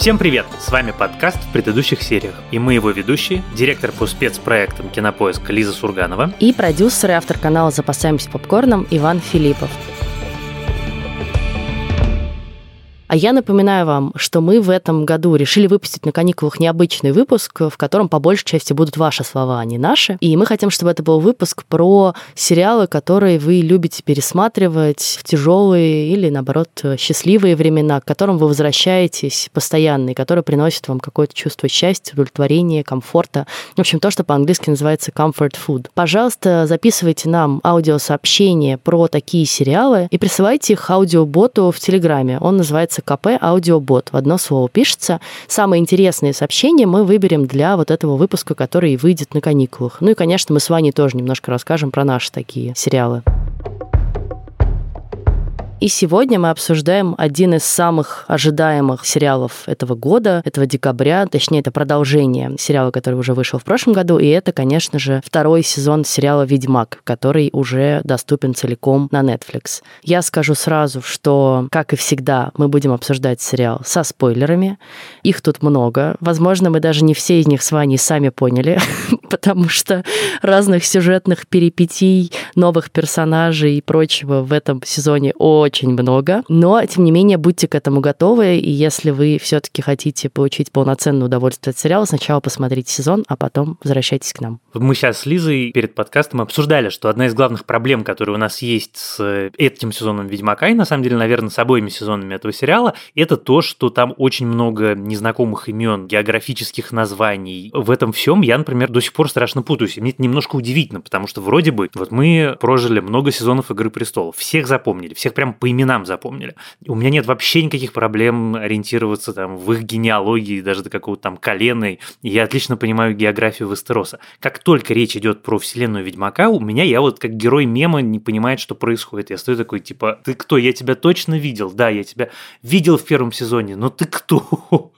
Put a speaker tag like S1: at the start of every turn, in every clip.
S1: Всем привет! С вами подкаст в предыдущих сериях. И мы его ведущие, директор по спецпроектам «Кинопоиск» Лиза Сурганова
S2: и продюсер и автор канала «Запасаемся попкорном» Иван Филиппов. А я напоминаю вам, что мы в этом году решили выпустить на каникулах необычный выпуск, в котором по большей части будут ваши слова, а не наши. И мы хотим, чтобы это был выпуск про сериалы, которые вы любите пересматривать в тяжелые или, наоборот, счастливые времена, к которым вы возвращаетесь постоянно и которые приносят вам какое-то чувство счастья, удовлетворения, комфорта. В общем, то, что по-английски называется comfort food. Пожалуйста, записывайте нам аудиосообщения про такие сериалы и присылайте их аудиоботу в Телеграме. Он называется КП Аудиобот. В одно слово пишется. Самые интересные сообщения мы выберем для вот этого выпуска, который выйдет на каникулах. Ну и, конечно, мы с Ваней тоже немножко расскажем про наши такие сериалы. И сегодня мы обсуждаем один из самых ожидаемых сериалов этого года, этого декабря, точнее, это продолжение сериала, который уже вышел в прошлом году, и это, конечно же, второй сезон сериала «Ведьмак», который уже доступен целиком на Netflix. Я скажу сразу, что, как и всегда, мы будем обсуждать сериал со спойлерами. Их тут много. Возможно, мы даже не все из них с Ваней сами поняли, потому что разных сюжетных перипетий, новых персонажей и прочего в этом сезоне очень очень много, но, тем не менее, будьте к этому готовы, и если вы все-таки хотите получить полноценное удовольствие от сериала, сначала посмотрите сезон, а потом возвращайтесь к нам.
S1: Мы сейчас с Лизой перед подкастом обсуждали, что одна из главных проблем, которые у нас есть с этим сезоном «Ведьмака», и, на самом деле, наверное, с обоими сезонами этого сериала, это то, что там очень много незнакомых имен, географических названий. В этом всем я, например, до сих пор страшно путаюсь. И мне это немножко удивительно, потому что вроде бы вот мы прожили много сезонов «Игры престолов», всех запомнили, всех прям по именам запомнили. У меня нет вообще никаких проблем ориентироваться там в их генеалогии, даже до какого-то там колена. Я отлично понимаю географию Вестероса. Как только речь идет про вселенную Ведьмака, у меня я вот как герой мема не понимает, что происходит. Я стою такой, типа, ты кто? Я тебя точно видел. Да, я тебя видел в первом сезоне, но ты кто?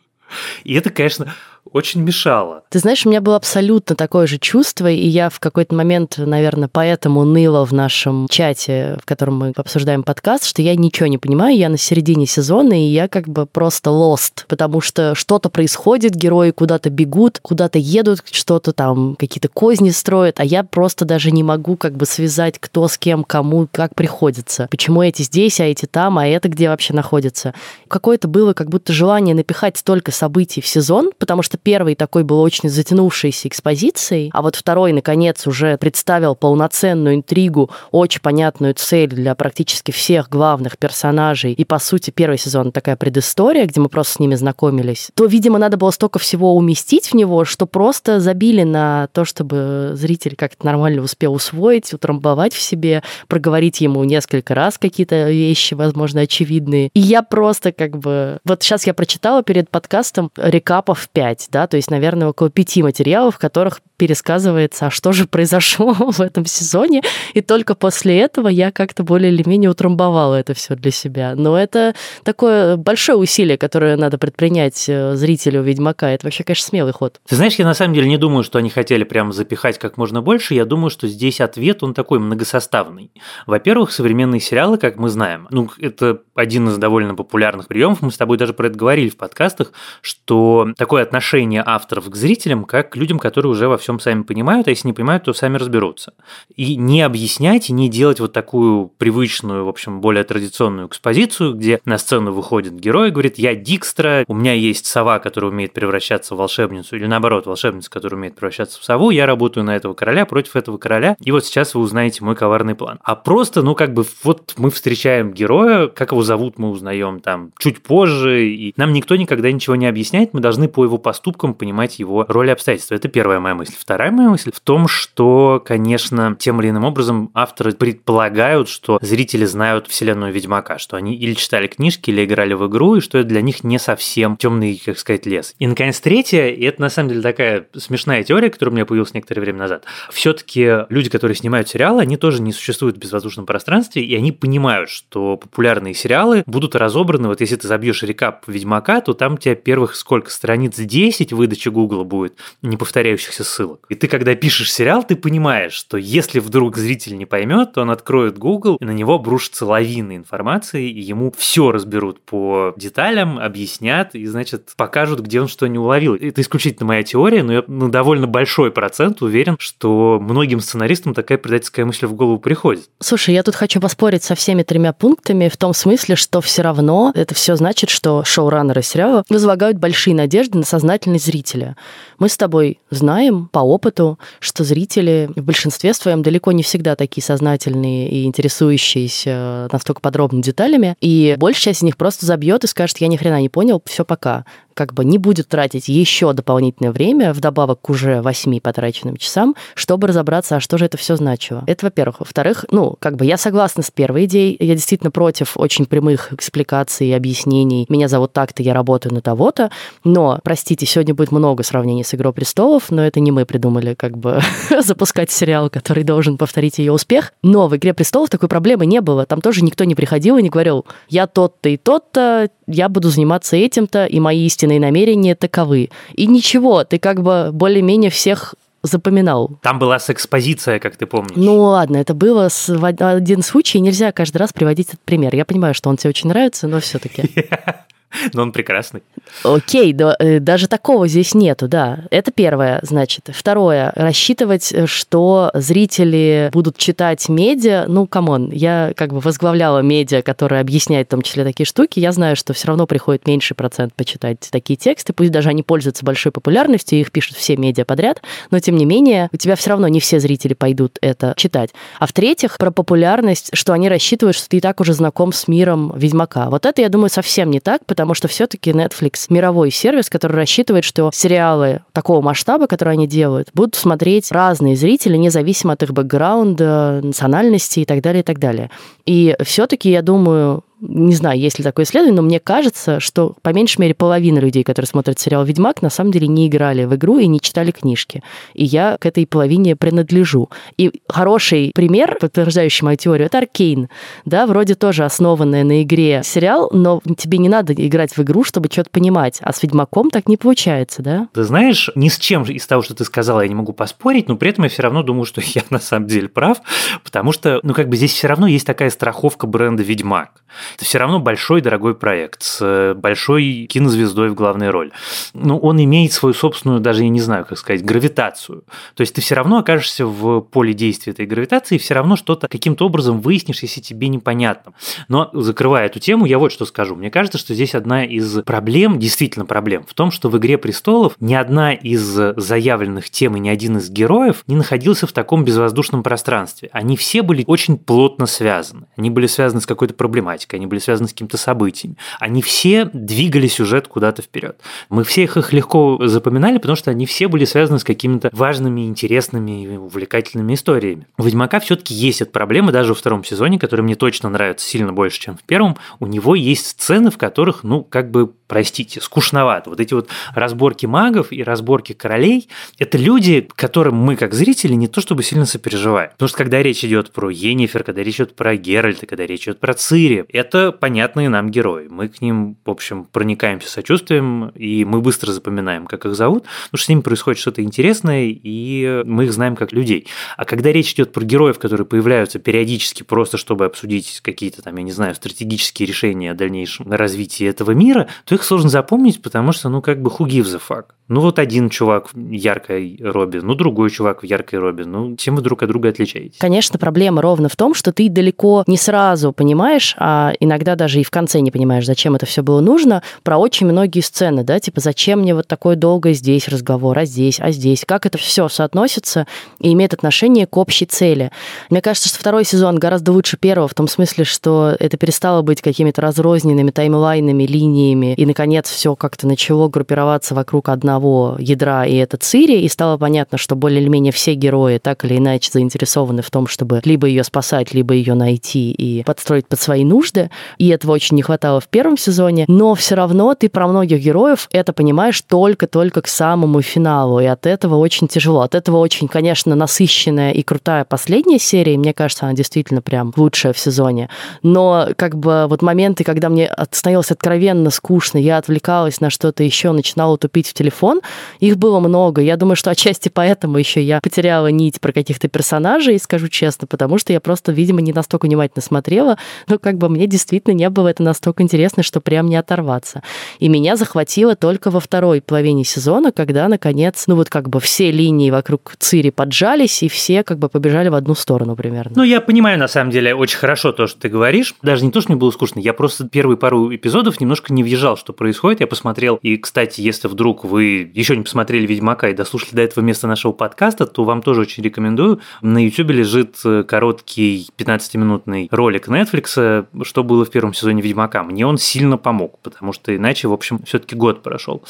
S1: И это, конечно, очень мешало.
S2: Ты знаешь, у меня было абсолютно такое же чувство, и я в какой-то момент, наверное, поэтому ныла в нашем чате, в котором мы обсуждаем подкаст, что я ничего не понимаю, я на середине сезона, и я как бы просто lost, потому что что-то происходит, герои куда-то бегут, куда-то едут, что-то там, какие-то козни строят, а я просто даже не могу как бы связать, кто с кем, кому, как приходится. Почему эти здесь, а эти там, а это где вообще находится. Какое-то было как будто желание напихать столько событий в сезон, потому что первый такой был очень затянувшейся экспозицией, а вот второй, наконец, уже представил полноценную интригу, очень понятную цель для практически всех главных персонажей. И, по сути, первый сезон такая предыстория, где мы просто с ними знакомились. То, видимо, надо было столько всего уместить в него, что просто забили на то, чтобы зритель как-то нормально успел усвоить, утрамбовать в себе, проговорить ему несколько раз какие-то вещи, возможно, очевидные. И я просто как бы... Вот сейчас я прочитала перед подкастом рекапов 5, да, то есть, наверное, около пяти материалов, в которых пересказывается, а что же произошло в этом сезоне, и только после этого я как-то более или менее утрамбовала это все для себя. Но это такое большое усилие, которое надо предпринять э, зрителю Ведьмака. Это вообще, конечно, смелый ход.
S1: Ты знаешь, я на самом деле не думаю, что они хотели прямо запихать как можно больше. Я думаю, что здесь ответ, он такой многосоставный. Во-первых, современные сериалы, как мы знаем, ну, это один из довольно популярных приемов, мы с тобой даже про это говорили в подкастах, что такое отношение авторов к зрителям, как к людям, которые уже во всем сами понимают, а если не понимают, то сами разберутся. И не объяснять, и не делать вот такую привычную, в общем, более традиционную экспозицию, где на сцену выходит герой и говорит, я Дикстра, у меня есть сова, которая умеет превращаться в волшебницу, или наоборот, волшебница, которая умеет превращаться в сову, я работаю на этого короля против этого короля, и вот сейчас вы узнаете мой коварный план. А просто, ну, как бы, вот мы встречаем героя, как его зовут, мы узнаем там чуть позже, и нам никто никогда ничего не объясняет, мы должны по его поступкам понимать его роль и обстоятельства. Это первая моя мысль. Вторая моя мысль в том, что, конечно, тем или иным образом авторы предполагают, что зрители знают вселенную Ведьмака, что они или читали книжки, или играли в игру, и что это для них не совсем темный, как сказать, лес. И, наконец, третье, и это на самом деле такая смешная теория, которая у меня появилась некоторое время назад. Все-таки люди, которые снимают сериалы, они тоже не существуют в безвоздушном пространстве, и они понимают, что популярные сериалы будут разобраны. Вот если ты забьешь рекап Ведьмака, то там у тебя первых сколько страниц 10 10 выдача Google будет неповторяющихся ссылок. И ты, когда пишешь сериал, ты понимаешь, что если вдруг зритель не поймет, то он откроет Google, и на него обрушится лавина информации, и ему все разберут по деталям, объяснят, и, значит, покажут, где он что не уловил. Это исключительно моя теория, но я на довольно большой процент уверен, что многим сценаристам такая предательская мысль в голову приходит.
S2: Слушай, я тут хочу поспорить со всеми тремя пунктами в том смысле, что все равно это все значит, что шоураннеры сериала возлагают большие надежды на сознательность зрителя. Мы с тобой знаем по опыту, что зрители в большинстве своем далеко не всегда такие сознательные и интересующиеся настолько подробно деталями, и большая часть из них просто забьет и скажет, я ни хрена не понял, все пока как бы не будет тратить еще дополнительное время, вдобавок к уже восьми потраченным часам, чтобы разобраться, а что же это все значило. Это, во-первых. Во-вторых, ну, как бы я согласна с первой идеей. Я действительно против очень прямых экспликаций и объяснений. Меня зовут так-то, я работаю на того-то. Но, простите, сегодня будет много сравнений с «Игрой престолов», но это не мы придумали как бы запускать сериал, который должен повторить ее успех. Но в «Игре престолов» такой проблемы не было. Там тоже никто не приходил и не говорил, я тот-то и тот-то, я буду заниматься этим-то, и мои истинные намерения таковы. И ничего, ты как бы более-менее всех запоминал.
S1: Там была секспозиция, как ты помнишь.
S2: Ну ладно, это было с, в один случай, нельзя каждый раз приводить этот пример. Я понимаю, что он тебе очень нравится, но все-таки.
S1: Но он прекрасный.
S2: Окей, да, э, даже такого здесь нету, да. Это первое, значит. Второе, рассчитывать, что зрители будут читать медиа. Ну, come on, я как бы возглавляла медиа, которая объясняет в том числе такие штуки. Я знаю, что все равно приходит меньший процент почитать такие тексты, пусть даже они пользуются большой популярностью, их пишут все медиа подряд, но тем не менее у тебя все равно не все зрители пойдут это читать. А в-третьих, про популярность, что они рассчитывают, что ты и так уже знаком с миром Ведьмака. Вот это, я думаю, совсем не так, потому потому что все-таки Netflix мировой сервис, который рассчитывает, что сериалы такого масштаба, которые они делают, будут смотреть разные зрители, независимо от их бэкграунда, национальности и так далее, и так далее. И все-таки, я думаю, не знаю, есть ли такое исследование, но мне кажется, что по меньшей мере половина людей, которые смотрят сериал «Ведьмак», на самом деле не играли в игру и не читали книжки. И я к этой половине принадлежу. И хороший пример, подтверждающий мою теорию, это «Аркейн». Да, вроде тоже основанная на игре сериал, но тебе не надо играть в игру, чтобы что-то понимать. А с «Ведьмаком» так не получается, да?
S1: Ты знаешь, ни с чем из того, что ты сказала, я не могу поспорить, но при этом я все равно думаю, что я на самом деле прав, потому что, ну, как бы здесь все равно есть такая страховка бренда «Ведьмак». Это все равно большой дорогой проект с э, большой кинозвездой в главной роли. Ну, он имеет свою собственную, даже я не знаю, как сказать, гравитацию. То есть ты все равно окажешься в поле действия этой гравитации, и все равно что-то каким-то образом выяснишь, если тебе непонятно. Но закрывая эту тему, я вот что скажу. Мне кажется, что здесь одна из проблем, действительно проблем, в том, что в «Игре престолов» ни одна из заявленных тем и ни один из героев не находился в таком безвоздушном пространстве. Они все были очень плотно связаны. Они были связаны с какой-то проблематикой, они были связаны с какими-то событиями. Они все двигали сюжет куда-то вперед. Мы всех их легко запоминали, потому что они все были связаны с какими-то важными, интересными и увлекательными историями. У Ведьмака все-таки есть эта проблема, даже во втором сезоне, который мне точно нравится сильно больше, чем в первом. У него есть сцены, в которых, ну, как бы, простите, скучновато. Вот эти вот разборки магов и разборки королей – это люди, которым мы, как зрители, не то чтобы сильно сопереживаем. Потому что когда речь идет про Енифер, когда речь идет про Геральта, когда речь идет про Цири, это понятные нам герои. Мы к ним, в общем, проникаемся сочувствием, и мы быстро запоминаем, как их зовут, потому что с ними происходит что-то интересное, и мы их знаем как людей. А когда речь идет про героев, которые появляются периодически просто, чтобы обсудить какие-то там, я не знаю, стратегические решения о дальнейшем развитии этого мира, то их сложно запомнить, потому что, ну, как бы who gives a fuck? Ну, вот один чувак в яркой робе, ну, другой чувак в яркой робе. Ну, чем вы друг от друга отличаетесь?
S2: Конечно, проблема ровно в том, что ты далеко не сразу понимаешь, а иногда даже и в конце не понимаешь, зачем это все было нужно, про очень многие сцены, да, типа, зачем мне вот такой долго здесь разговор, а здесь, а здесь, как это все соотносится и имеет отношение к общей цели. Мне кажется, что второй сезон гораздо лучше первого, в том смысле, что это перестало быть какими-то разрозненными таймлайнами, линиями, и, наконец, все как-то начало группироваться вокруг одного ядра, и это Цири, и стало понятно, что более или менее все герои так или иначе заинтересованы в том, чтобы либо ее спасать, либо ее найти, найти и подстроить под свои нужды, и этого очень не хватало в первом сезоне, но все равно ты про многих героев это понимаешь только-только к самому финалу, и от этого очень тяжело. От этого очень, конечно, насыщенная и крутая последняя серия, и мне кажется, она действительно прям лучшая в сезоне. Но как бы вот моменты, когда мне становилось откровенно скучно, я отвлекалась на что-то еще, начинала тупить в телефон, их было много. Я думаю, что отчасти поэтому еще я потеряла нить про каких-то персонажей, скажу честно, потому что я просто, видимо, не настолько внимательно смотрела, но как бы мне действительно не было это настолько интересно, что прям не оторваться. И меня захватило только во второй половине сезона, когда, наконец, ну вот как бы все линии вокруг Цири поджались, и все как бы побежали в одну сторону примерно.
S1: Ну, я понимаю, на самом деле, очень хорошо то, что ты говоришь. Даже не то, что мне было скучно, я просто первые пару эпизодов немножко не въезжал, что происходит. Я посмотрел, и, кстати, если вдруг вы еще не посмотрели «Ведьмака» и дослушали до этого места нашего подкаста, то вам тоже очень рекомендую. На YouTube лежит э, короткий 15-минутный ролик Netflix, что было в первом сезоне «Ведьмака». Мне он сильно помог, потому что иначе, в общем, все-таки год прошел.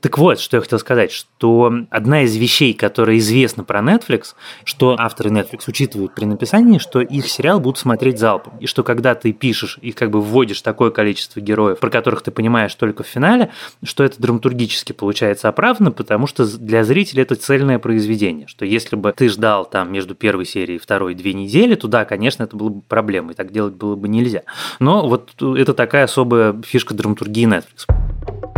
S1: Так вот, что я хотел сказать, что одна из вещей, которая известна про Netflix, что авторы Netflix учитывают при написании, что их сериал будут смотреть залпом, и что когда ты пишешь и как бы вводишь такое количество героев, про которых ты понимаешь только в финале, что это драматургически получается оправданно, потому что для зрителя это цельное произведение, что если бы ты ждал там между первой серией и второй две недели, то да, конечно, это было бы проблемой, так делать было бы нельзя. Но вот это такая особая фишка драматургии Netflix.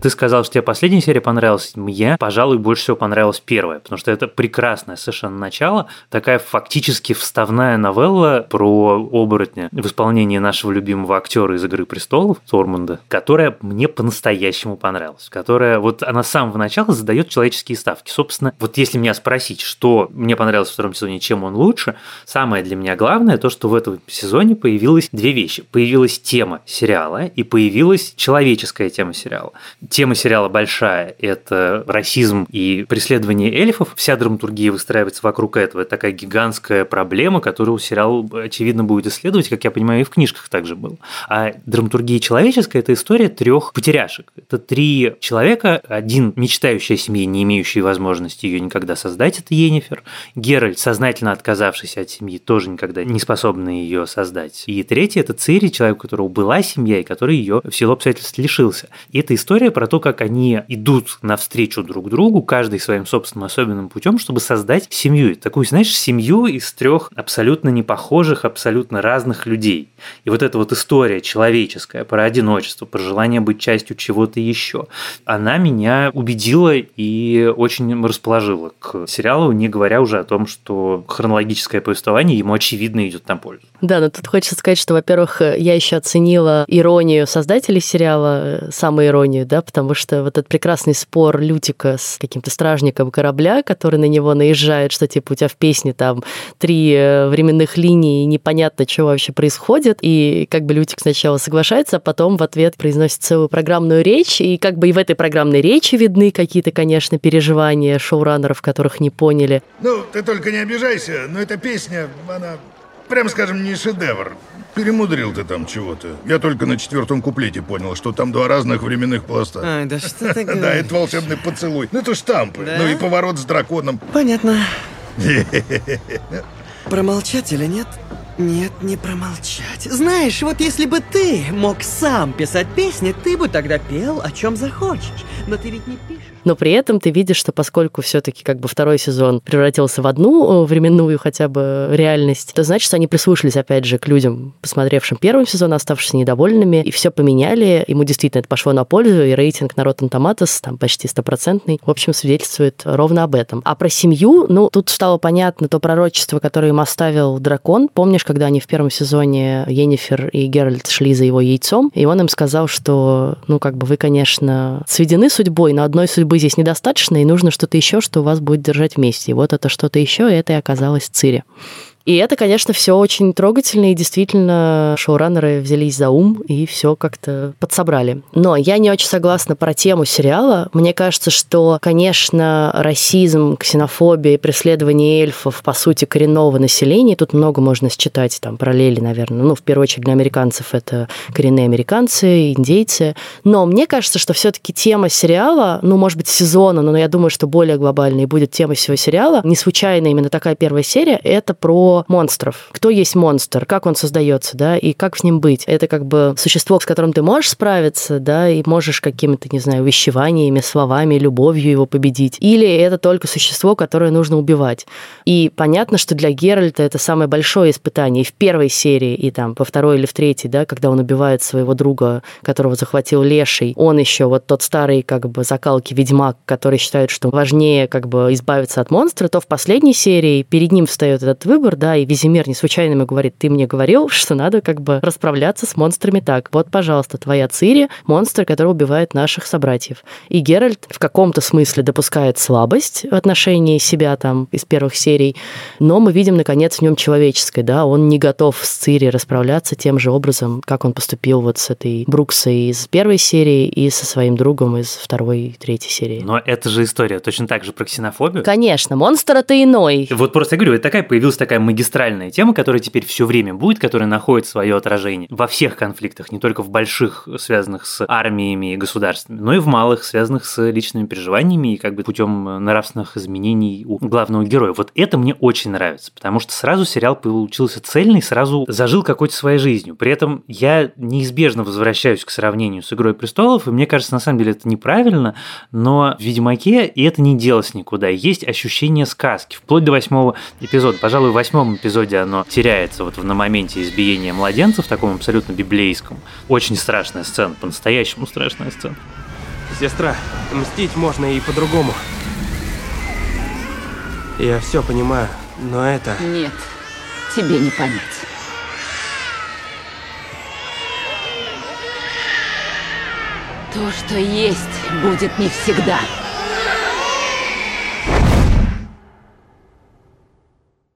S1: Ты сказал, что тебе последняя серия понравилась. Мне, пожалуй, больше всего понравилась первая, потому что это прекрасное совершенно начало. Такая фактически вставная новелла про оборотня в исполнении нашего любимого актера из «Игры престолов» Тормунда, которая мне по-настоящему понравилась. Которая вот она с самого начала задает человеческие ставки. Собственно, вот если меня спросить, что мне понравилось в втором сезоне, чем он лучше, самое для меня главное то, что в этом сезоне появилось две вещи. Появилась тема сериала и появилась человеческая тема сериала Тема сериала большая – это расизм и преследование эльфов. Вся драматургия выстраивается вокруг этого. Это такая гигантская проблема, которую сериал, очевидно, будет исследовать, как я понимаю, и в книжках также было. А драматургия человеческая – это история трех потеряшек. Это три человека, один мечтающий о семье, не имеющий возможности ее никогда создать – это Енифер. Геральт, сознательно отказавшийся от семьи, тоже никогда не способный ее создать. И третий – это Цири, человек, у которого была семья, и который ее в силу обстоятельств лишился. И эта история про то, как они идут навстречу друг другу, каждый своим собственным особенным путем, чтобы создать семью. Такую, знаешь, семью из трех абсолютно непохожих, абсолютно разных людей. И вот эта вот история человеческая про одиночество, про желание быть частью чего-то еще, она меня убедила и очень расположила к сериалу, не говоря уже о том, что хронологическое повествование ему очевидно идет на пользу.
S2: Да, но тут хочется сказать, что, во-первых, я еще оценила иронию создателей сериала, самоиронию, да, потому что вот этот прекрасный спор Лютика с каким-то стражником корабля, который на него наезжает, что типа у тебя в песне там три э, временных линии, непонятно, что вообще происходит, и как бы Лютик сначала соглашается, а потом в ответ произносит целую программную речь, и как бы и в этой программной речи видны какие-то, конечно, переживания шоураннеров, которых не поняли.
S3: Ну, ты только не обижайся, но эта песня, она, прям скажем, не шедевр. Перемудрил ты там чего-то. Я только на четвертом куплете понял, что там два разных временных пласта.
S4: Ай, да что ты
S3: Да, это волшебный поцелуй. Ну, это штампы. Ну и поворот с драконом.
S4: Понятно. Промолчать или нет? Нет, не промолчать. Знаешь, вот если бы ты мог сам писать песни, ты бы тогда пел, о чем захочешь. Но ты ведь не пишешь.
S2: Но при этом ты видишь, что поскольку все-таки как бы второй сезон превратился в одну э, временную хотя бы реальность, то значит, они прислушались, опять же, к людям, посмотревшим первый сезон, оставшись недовольными, и все поменяли. Ему действительно это пошло на пользу, и рейтинг на Rotten Tomatoes там почти стопроцентный, в общем, свидетельствует ровно об этом. А про семью, ну, тут стало понятно то пророчество, которое им оставил дракон. Помнишь, когда они в первом сезоне Енифер и Геральт шли за его яйцом, и он им сказал, что, ну, как бы вы, конечно, сведены судьбой, но одной судьбы здесь недостаточно, и нужно что-то еще, что вас будет держать вместе. И вот это что-то еще, это и оказалось Цири. И это, конечно, все очень трогательно, и действительно шоураннеры взялись за ум и все как-то подсобрали. Но я не очень согласна про тему сериала. Мне кажется, что, конечно, расизм, ксенофобия и преследование эльфов, по сути, коренного населения, тут много можно считать там параллели, наверное. Ну, в первую очередь для американцев это коренные американцы, индейцы. Но мне кажется, что все-таки тема сериала, ну, может быть, сезона, но я думаю, что более глобальной будет тема всего сериала. Не случайно именно такая первая серия, это про монстров. Кто есть монстр, как он создается, да, и как с ним быть. Это как бы существо, с которым ты можешь справиться, да, и можешь какими-то, не знаю, вещеваниями, словами, любовью его победить. Или это только существо, которое нужно убивать. И понятно, что для Геральта это самое большое испытание. И в первой серии, и там по второй или в третьей, да, когда он убивает своего друга, которого захватил Леший, он еще вот тот старый как бы закалки ведьмак, который считает, что важнее как бы избавиться от монстра, то в последней серии перед ним встает этот выбор, да, и Визимир не случайно ему говорит, ты мне говорил, что надо как бы расправляться с монстрами так. Вот, пожалуйста, твоя Цири, монстр, который убивает наших собратьев. И Геральт в каком-то смысле допускает слабость в отношении себя там из первых серий, но мы видим, наконец, в нем человеческое, да, он не готов с Цири расправляться тем же образом, как он поступил вот с этой Бруксой из первой серии и со своим другом из второй и третьей серии.
S1: Но это же история точно так же про ксенофобию.
S2: Конечно, монстр это иной.
S1: Вот просто я говорю, это такая появилась такая магистральная тема, которая теперь все время будет, которая находит свое отражение во всех конфликтах, не только в больших, связанных с армиями и государствами, но и в малых, связанных с личными переживаниями и как бы путем нравственных изменений у главного героя. Вот это мне очень нравится, потому что сразу сериал получился цельный, сразу зажил какой-то своей жизнью. При этом я неизбежно возвращаюсь к сравнению с «Игрой престолов», и мне кажется, на самом деле это неправильно, но в «Ведьмаке» и это не делось никуда. Есть ощущение сказки, вплоть до восьмого эпизода. Пожалуй, в восьмом эпизоде оно теряется вот на моменте избиения младенцев, таком абсолютно библейском. Очень страшная сцена, по-настоящему страшная сцена.
S5: Сестра, мстить можно и по-другому. Я все понимаю, но это...
S6: Нет, тебе не понять. То, что есть, будет не всегда.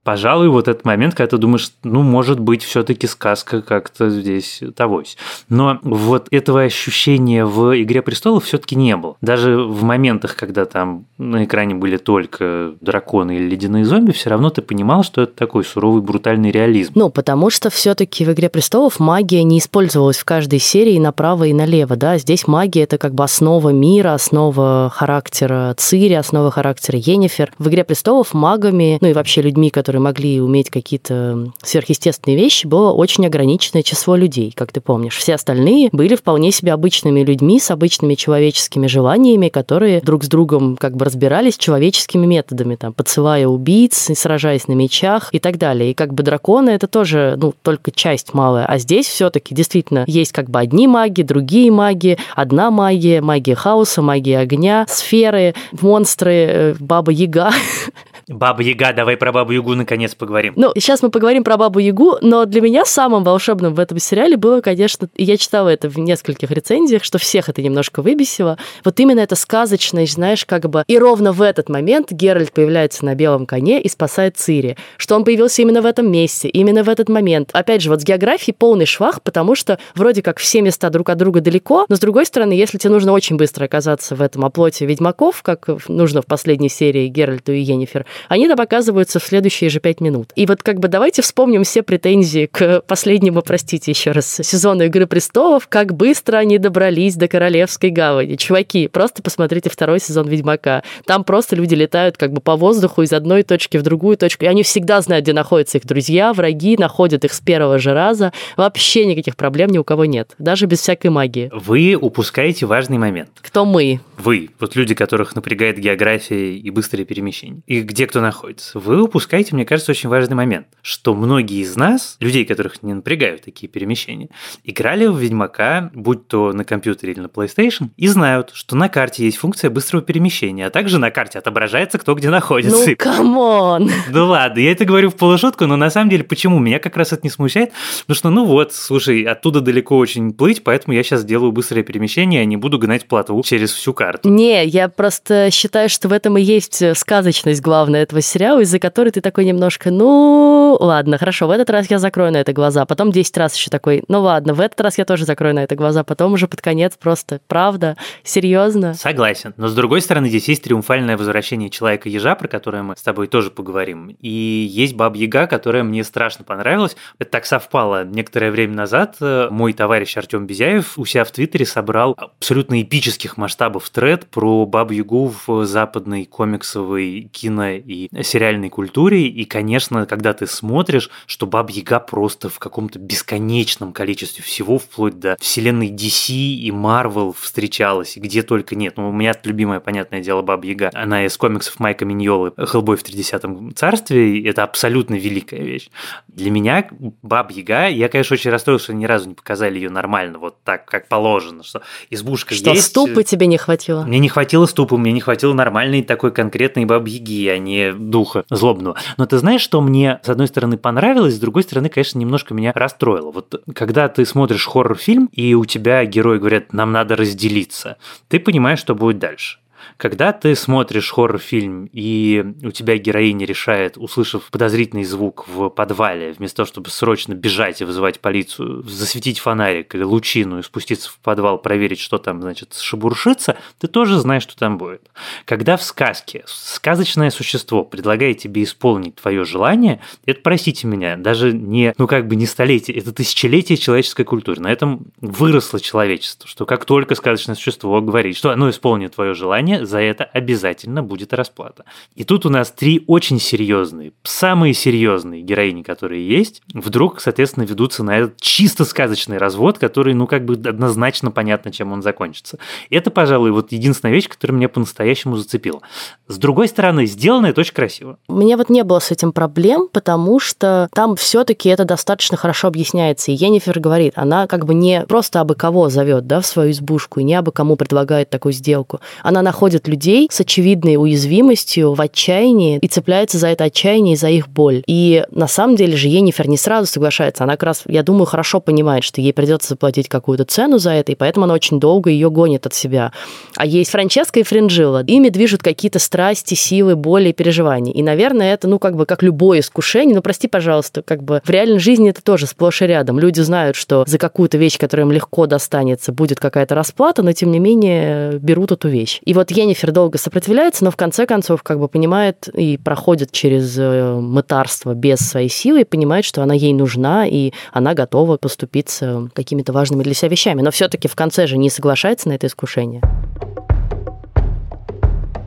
S1: Пожалуй, вот этот момент, когда ты думаешь, ну, может быть, все-таки сказка как-то здесь тогось. Но вот этого ощущения в «Игре престолов» все-таки не было. Даже в моментах, когда там на экране были только драконы или ледяные зомби, все равно ты понимал, что это такой суровый, брутальный реализм.
S2: Ну, потому что все-таки в «Игре престолов» магия не использовалась в каждой серии направо и налево, да. Здесь магия – это как бы основа мира, основа характера Цири, основа характера Енифер. В «Игре престолов» магами, ну и вообще людьми, которые которые могли уметь какие-то сверхъестественные вещи, было очень ограниченное число людей, как ты помнишь. Все остальные были вполне себе обычными людьми с обычными человеческими желаниями, которые друг с другом как бы разбирались человеческими методами, там, подсылая убийц, сражаясь на мечах и так далее. И как бы драконы это тоже, ну, только часть малая. А здесь все-таки действительно есть как бы одни маги, другие маги, одна магия, магия хаоса, магия огня, сферы, монстры, э, баба Яга.
S1: Давай про Бабу Ягу наконец поговорим.
S2: Ну, сейчас мы поговорим про Бабу Ягу, но для меня самым волшебным в этом сериале было, конечно, и я читала это в нескольких рецензиях, что всех это немножко выбесило. Вот именно эта сказочность, знаешь, как бы... И ровно в этот момент Геральт появляется на белом коне и спасает Цири. Что он появился именно в этом месте, именно в этот момент. Опять же, вот с географией полный швах, потому что вроде как все места друг от друга далеко, но с другой стороны, если тебе нужно очень быстро оказаться в этом оплоте ведьмаков, как нужно в последней серии Геральту и Енифер, они там оказываются в следующие же пять минут. И вот как бы давайте вспомним все претензии к последнему, простите еще раз, сезону «Игры престолов», как быстро они добрались до Королевской гавани. Чуваки, просто посмотрите второй сезон «Ведьмака». Там просто люди летают как бы по воздуху из одной точки в другую точку, и они всегда знают, где находятся их друзья, враги, находят их с первого же раза. Вообще никаких проблем ни у кого нет, даже без всякой магии.
S1: Вы упускаете важный момент.
S2: Кто мы?
S1: Вы, вот люди, которых напрягает география и быстрые перемещения. И где кто находится. Вы упускаете, мне кажется, очень важный момент, что многие из нас, людей, которых не напрягают такие перемещения, играли в Ведьмака, будь то на компьютере или на PlayStation, и знают, что на карте есть функция быстрого перемещения, а также на карте отображается, кто где находится.
S2: Ну, come on!
S1: Ну ладно, я это говорю в полушутку, но на самом деле почему? Меня как раз это не смущает, потому что, ну вот, слушай, оттуда далеко очень плыть, поэтому я сейчас делаю быстрое перемещение, а не буду гнать плотву через всю карту.
S2: Не, я просто считаю, что в этом и есть сказочность главная этого сериала, из-за которой ты такой немножко, ну, ладно, хорошо, в этот раз я закрою на это глаза, потом 10 раз еще такой, ну ладно, в этот раз я тоже закрою на это глаза, потом уже под конец просто, правда, серьезно.
S1: Согласен, но с другой стороны, здесь есть триумфальное возвращение Человека-ежа, про которое мы с тобой тоже поговорим, и есть Баб-Яга, которая мне страшно понравилась. Это так совпало. Некоторое время назад э, мой товарищ Артем Безяев у себя в Твиттере собрал абсолютно эпических масштабов тред про Бабу-Ягу в западной комиксовой кино и сериальной культуре. И, конечно, когда ты смотришь, что Баба Яга просто в каком-то бесконечном количестве всего, вплоть до вселенной DC и Marvel встречалась, и где только нет. Ну, у меня любимое, понятное дело, Баба Яга. Она из комиксов Майка Миньолы «Хеллбой в 30 царстве». И это абсолютно великая вещь. Для меня Баба Яга, я, конечно, очень расстроился, что ни разу не показали ее нормально, вот так, как положено, что избушка
S2: что,
S1: есть.
S2: ступы тебе не хватило?
S1: Мне не хватило ступы, мне не хватило нормальной такой конкретной бабьяги, а не духа злобного. Но ты знаешь, что мне, с одной стороны, понравилось, с другой стороны, конечно, немножко меня расстроило. Вот когда ты смотришь хоррор-фильм, и у тебя герои говорят, нам надо разделиться, ты понимаешь, что будет дальше. Когда ты смотришь хоррор-фильм, и у тебя героиня решает, услышав подозрительный звук в подвале, вместо того, чтобы срочно бежать и вызывать полицию, засветить фонарик или лучину и спуститься в подвал, проверить, что там, значит, шебуршится, ты тоже знаешь, что там будет. Когда в сказке сказочное существо предлагает тебе исполнить твое желание, это, простите меня, даже не, ну как бы не столетие, это тысячелетие человеческой культуры. На этом выросло человечество, что как только сказочное существо говорит, что оно исполнит твое желание, за это обязательно будет расплата. И тут у нас три очень серьезные, самые серьезные героини, которые есть, вдруг, соответственно, ведутся на этот чисто сказочный развод, который, ну, как бы однозначно понятно, чем он закончится. Это, пожалуй, вот единственная вещь, которая меня по-настоящему зацепила. С другой стороны, сделано это очень красиво.
S2: Меня вот не было с этим проблем, потому что там все-таки это достаточно хорошо объясняется. И Енифер говорит, она как бы не просто абы кого зовет, да, в свою избушку, и не абы кому предлагает такую сделку. Она находит находит людей с очевидной уязвимостью, в отчаянии и цепляется за это отчаяние и за их боль. И на самом деле же Енифер не сразу соглашается. Она как раз, я думаю, хорошо понимает, что ей придется заплатить какую-то цену за это, и поэтому она очень долго ее гонит от себя. А есть Франческа и Фринжилла. Ими движут какие-то страсти, силы, боли и переживания. И, наверное, это, ну, как бы, как любое искушение, ну, прости, пожалуйста, как бы в реальной жизни это тоже сплошь и рядом. Люди знают, что за какую-то вещь, которая им легко достанется, будет какая-то расплата, но, тем не менее, берут эту вещь. И вот я Енифер долго сопротивляется, но в конце концов как бы понимает и проходит через э, мытарство без своей силы и понимает, что она ей нужна, и она готова поступиться какими-то важными для себя вещами. Но все-таки в конце же не соглашается на это искушение.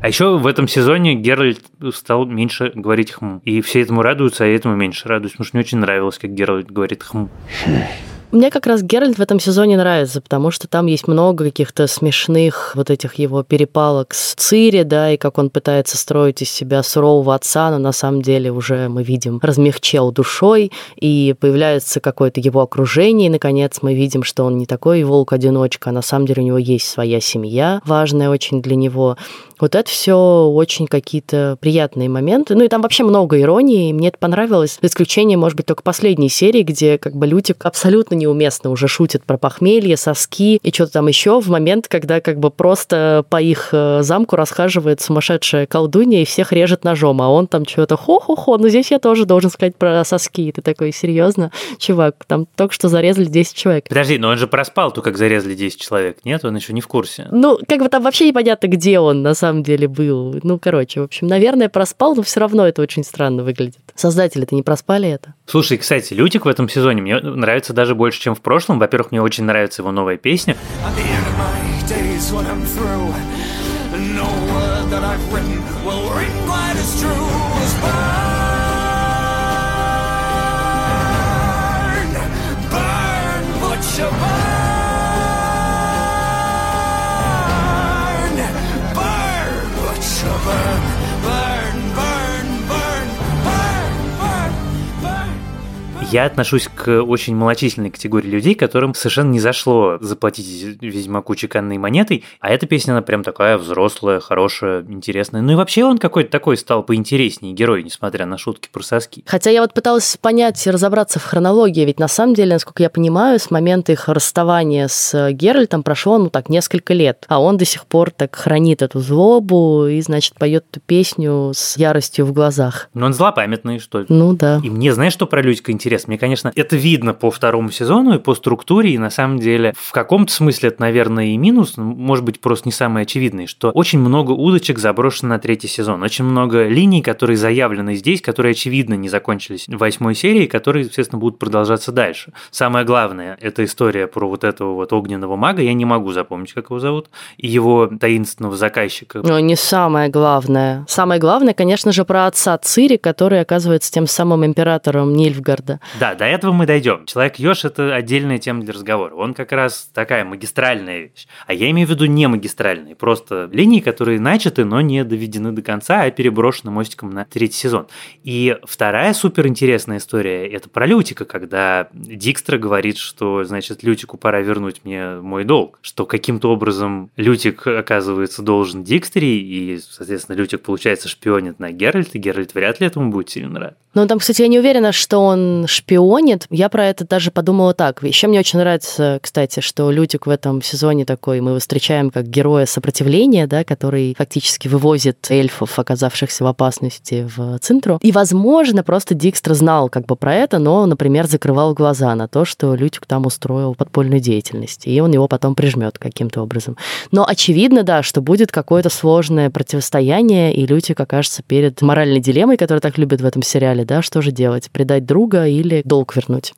S1: А еще в этом сезоне Геральт стал меньше говорить хм. И все этому радуются, а я этому меньше радуюсь, потому что мне очень нравилось, как Геральт говорит хм.
S2: Мне как раз Геральт в этом сезоне нравится, потому что там есть много каких-то смешных вот этих его перепалок с Цири, да, и как он пытается строить из себя сурового отца, но на самом деле уже мы видим размягчел душой, и появляется какое-то его окружение, и, наконец, мы видим, что он не такой волк-одиночка, а на самом деле у него есть своя семья, важная очень для него. Вот это все очень какие-то приятные моменты. Ну и там вообще много иронии, и мне это понравилось. За исключением, может быть, только последней серии, где как бы Лютик абсолютно неуместно уже шутит про похмелье, соски и что-то там еще в момент, когда как бы просто по их э, замку расхаживает сумасшедшая колдунья и всех режет ножом, а он там что-то хо-хо-хо, ну здесь я тоже должен сказать про соски. И ты такой, серьезно, чувак, там только что зарезали 10 человек.
S1: Подожди, но он же проспал то, как зарезали 10 человек, нет? Он еще не в курсе.
S2: Ну, как бы там вообще непонятно, где он на самом самом деле был. Ну, короче, в общем, наверное, проспал, но все равно это очень странно выглядит. Создатели-то не проспали это.
S1: Слушай, кстати, Лютик в этом сезоне мне нравится даже больше, чем в прошлом. Во-первых, мне очень нравится его новая песня. Burn, Я отношусь к очень малочисленной категории людей, которым совершенно не зашло заплатить Ведьмаку чеканной монетой, а эта песня, она прям такая взрослая, хорошая, интересная. Ну и вообще он какой-то такой стал поинтереснее герой, несмотря на шутки про соски.
S2: Хотя я вот пыталась понять и разобраться в хронологии, ведь на самом деле, насколько я понимаю, с момента их расставания с Геральтом прошло, ну так, несколько лет, а он до сих пор так хранит эту злобу и, значит, поет эту песню с яростью в глазах.
S1: Ну он злопамятный, что ли?
S2: Ну да.
S1: И мне, знаешь, что про Людька интересно? Мне, конечно, это видно по второму сезону и по структуре, и на самом деле в каком-то смысле это, наверное, и минус, может быть, просто не самый очевидный, что очень много удочек заброшено на третий сезон. Очень много линий, которые заявлены здесь, которые, очевидно, не закончились в восьмой серии, которые, естественно, будут продолжаться дальше. Самое главное, это история про вот этого вот огненного мага, я не могу запомнить, как его зовут, и его таинственного заказчика.
S2: Но не самое главное. Самое главное, конечно же, про отца Цири, который оказывается тем самым императором Нильфгарда.
S1: Да, до этого мы дойдем. Человек Ёж – это отдельная тема для разговора. Он как раз такая магистральная вещь. А я имею в виду не магистральные, просто линии, которые начаты, но не доведены до конца, а переброшены мостиком на третий сезон. И вторая суперинтересная история – это про Лютика, когда Дикстра говорит, что, значит, Лютику пора вернуть мне мой долг, что каким-то образом Лютик, оказывается, должен Дикстре, и, соответственно, Лютик, получается, шпионит на Геральт, и Геральт вряд ли этому будет сильно рад.
S2: Ну, там, кстати, я не уверена, что он шпионит. Я про это даже подумала так. Еще мне очень нравится, кстати, что Лютик в этом сезоне такой, мы его встречаем как героя сопротивления, да, который фактически вывозит эльфов, оказавшихся в опасности в Цинтру. И, возможно, просто Дикстра знал как бы про это, но, например, закрывал глаза на то, что Лютик там устроил подпольную деятельность, и он его потом прижмет каким-то образом. Но очевидно, да, что будет какое-то сложное противостояние, и Лютик окажется перед моральной дилеммой, которую так любят в этом сериале, да, что же делать, предать друга или долг вернуть.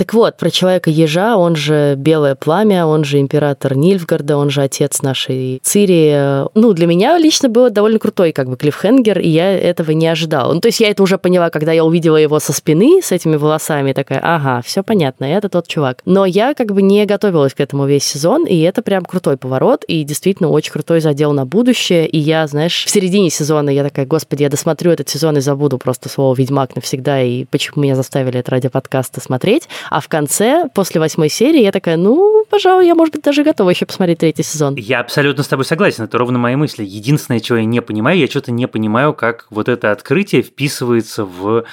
S2: Так вот, про Человека-ежа, он же Белое Пламя, он же император Нильфгарда, он же отец нашей Цири. Ну, для меня лично было довольно крутой как бы клиффхенгер, и я этого не ожидала. Ну, то есть я это уже поняла, когда я увидела его со спины с этими волосами, такая, ага, все понятно, это тот чувак. Но я как бы не готовилась к этому весь сезон, и это прям крутой поворот, и действительно очень крутой задел на будущее. И я, знаешь, в середине сезона я такая, господи, я досмотрю этот сезон и забуду просто слово «Ведьмак» навсегда, и почему меня заставили это ради подкаста смотреть. А в конце, после восьмой серии, я такая, ну, пожалуй, я, может быть, даже готова еще посмотреть третий сезон.
S1: Я абсолютно с тобой согласен, это ровно мои мысли. Единственное, чего я не понимаю, я что-то не понимаю, как вот это открытие вписывается в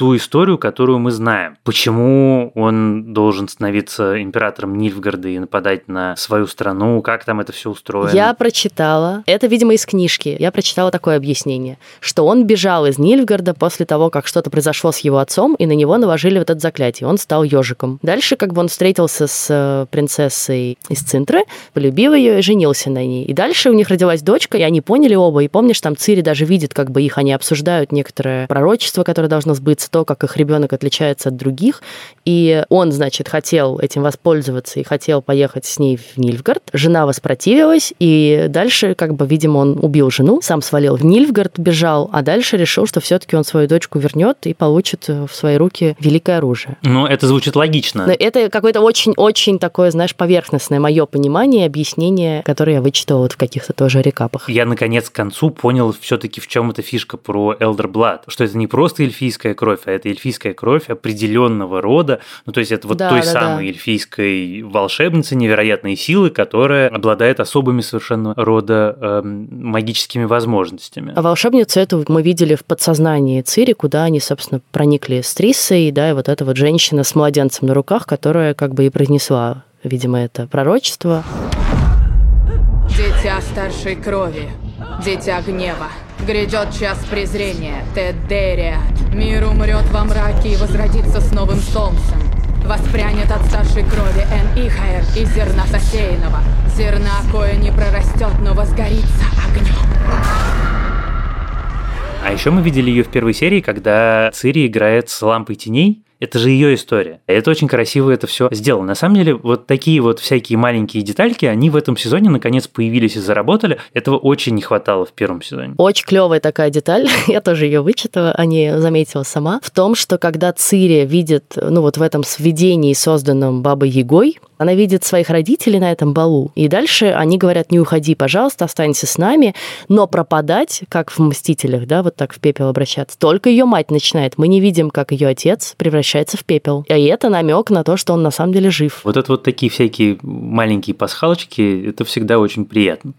S1: ту историю, которую мы знаем. Почему он должен становиться императором Нильфгарда и нападать на свою страну, как там это все устроено?
S2: Я прочитала, это, видимо, из книжки, я прочитала такое объяснение, что он бежал из Нильфгарда после того, как что-то произошло с его отцом, и на него наложили вот это заклятие, он стал ежиком. Дальше как бы он встретился с э, принцессой из Цинтры, полюбил ее и женился на ней. И дальше у них родилась дочка, и они поняли оба, и помнишь, там Цири даже видит, как бы их, они обсуждают некоторое пророчество, которое должно сбыться, то, как их ребенок отличается от других. И он, значит, хотел этим воспользоваться и хотел поехать с ней в Нильфгард. Жена воспротивилась, и дальше, как бы, видимо, он убил жену, сам свалил в Нильфгард, бежал, а дальше решил, что все-таки он свою дочку вернет и получит в свои руки великое оружие.
S1: Ну, это звучит логично.
S2: Но это какое-то очень-очень такое, знаешь, поверхностное мое понимание, объяснение, которое я вычитала вот в каких-то тоже рекапах.
S1: Я, наконец, к концу понял все-таки, в чем эта фишка про Elder Blood, что это не просто эльфийская кровь, а это эльфийская кровь определенного рода. Ну, то есть это вот
S2: Да,
S1: той
S2: да,
S1: самой
S2: да.
S1: эльфийской волшебницы невероятной силы, которая обладает особыми совершенно рода эм, магическими возможностями.
S2: А волшебницу эту мы видели в подсознании Цири, куда они, собственно, проникли с Трисой, да, и вот эта вот женщина с младенцем на руках, которая как бы и произнесла, видимо, это пророчество.
S7: Дитя старшей крови, дитя гнева. Грядет час презрения, Тедериат. Мир умрет во мраке и возродится с новым солнцем. Воспрянет от старшей крови Эн Ихаэр из зерна сосеянного. Зерна, кое не прорастет, но возгорится огнем.
S1: А еще мы видели ее в первой серии, когда Цири играет с лампой теней. Это же ее история. Это очень красиво это все сделано. На самом деле, вот такие вот всякие маленькие детальки, они в этом сезоне наконец появились и заработали. Этого очень не хватало в первом сезоне.
S2: Очень клевая такая деталь, я тоже ее вычитала, а не заметила сама, в том, что когда Цири видит, ну вот в этом сведении, созданном Бабой Ягой, она видит своих родителей на этом балу, и дальше они говорят, не уходи, пожалуйста, останься с нами, но пропадать, как в «Мстителях», да, вот так в пепел обращаться, только ее мать начинает. Мы не видим, как ее отец превращается в пепел. И это намек на то, что он на самом деле жив.
S1: Вот это вот такие всякие маленькие пасхалочки, это всегда очень приятно.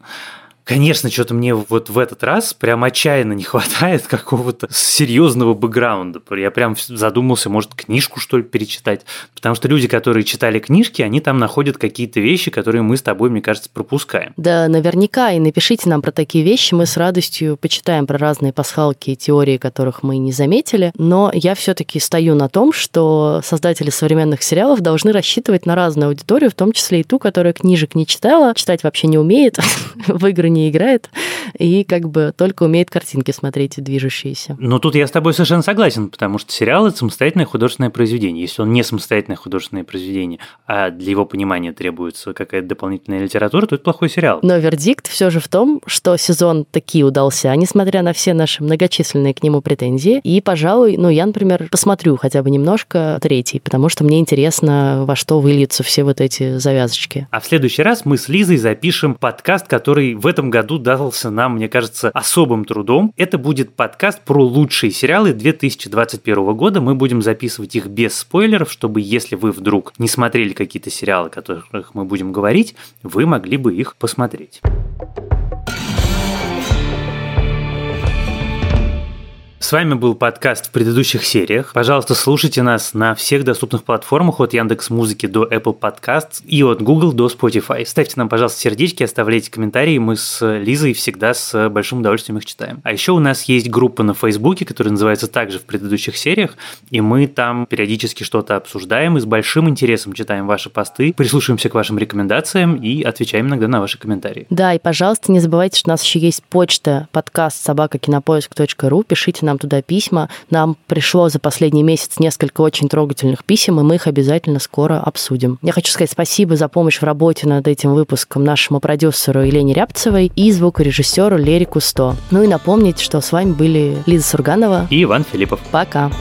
S1: Конечно, что-то мне вот в этот раз прям отчаянно не хватает какого-то серьезного бэкграунда. Я прям задумался, может, книжку, что ли, перечитать. Потому что люди, которые читали книжки, они там находят какие-то вещи, которые мы с тобой, мне кажется, пропускаем.
S2: Да, наверняка. И напишите нам про такие вещи. Мы с радостью почитаем про разные пасхалки и теории, которых мы не заметили. Но я все-таки стою на том, что создатели современных сериалов должны рассчитывать на разную аудиторию, в том числе и ту, которая книжек не читала, читать вообще не умеет, в игры не играет и как бы только умеет картинки смотреть движущиеся.
S1: Ну, тут я с тобой совершенно согласен, потому что сериал – это самостоятельное художественное произведение. Если он не самостоятельное художественное произведение, а для его понимания требуется какая-то дополнительная литература, то это плохой сериал.
S2: Но вердикт все же в том, что сезон таки удался, несмотря на все наши многочисленные к нему претензии. И, пожалуй, ну, я, например, посмотрю хотя бы немножко третий, потому что мне интересно, во что выльются все вот эти завязочки.
S1: А в следующий раз мы с Лизой запишем подкаст, который в этом году дался нам, мне кажется, особым трудом. Это будет подкаст про лучшие сериалы 2021 года. Мы будем записывать их без спойлеров, чтобы если вы вдруг не смотрели какие-то сериалы, о которых мы будем говорить, вы могли бы их посмотреть. С вами был подкаст в предыдущих сериях. Пожалуйста, слушайте нас на всех доступных платформах от Яндекс Музыки до Apple Podcasts и от Google до Spotify. Ставьте нам, пожалуйста, сердечки, оставляйте комментарии. Мы с Лизой всегда с большим удовольствием их читаем. А еще у нас есть группа на Фейсбуке, которая называется также в предыдущих сериях, и мы там периодически что-то обсуждаем и с большим интересом читаем ваши посты, прислушиваемся к вашим рекомендациям и отвечаем иногда на ваши комментарии.
S2: Да, и, пожалуйста, не забывайте, что у нас еще есть почта подкаст собакакинопоиск.ру. Пишите нам туда письма. Нам пришло за последний месяц несколько очень трогательных писем, и мы их обязательно скоро обсудим. Я хочу сказать спасибо за помощь в работе над этим выпуском нашему продюсеру Елене Рябцевой и звукорежиссеру Лере Кусто. Ну и напомнить, что с вами были Лиза Сурганова
S1: и Иван Филиппов.
S2: Пока.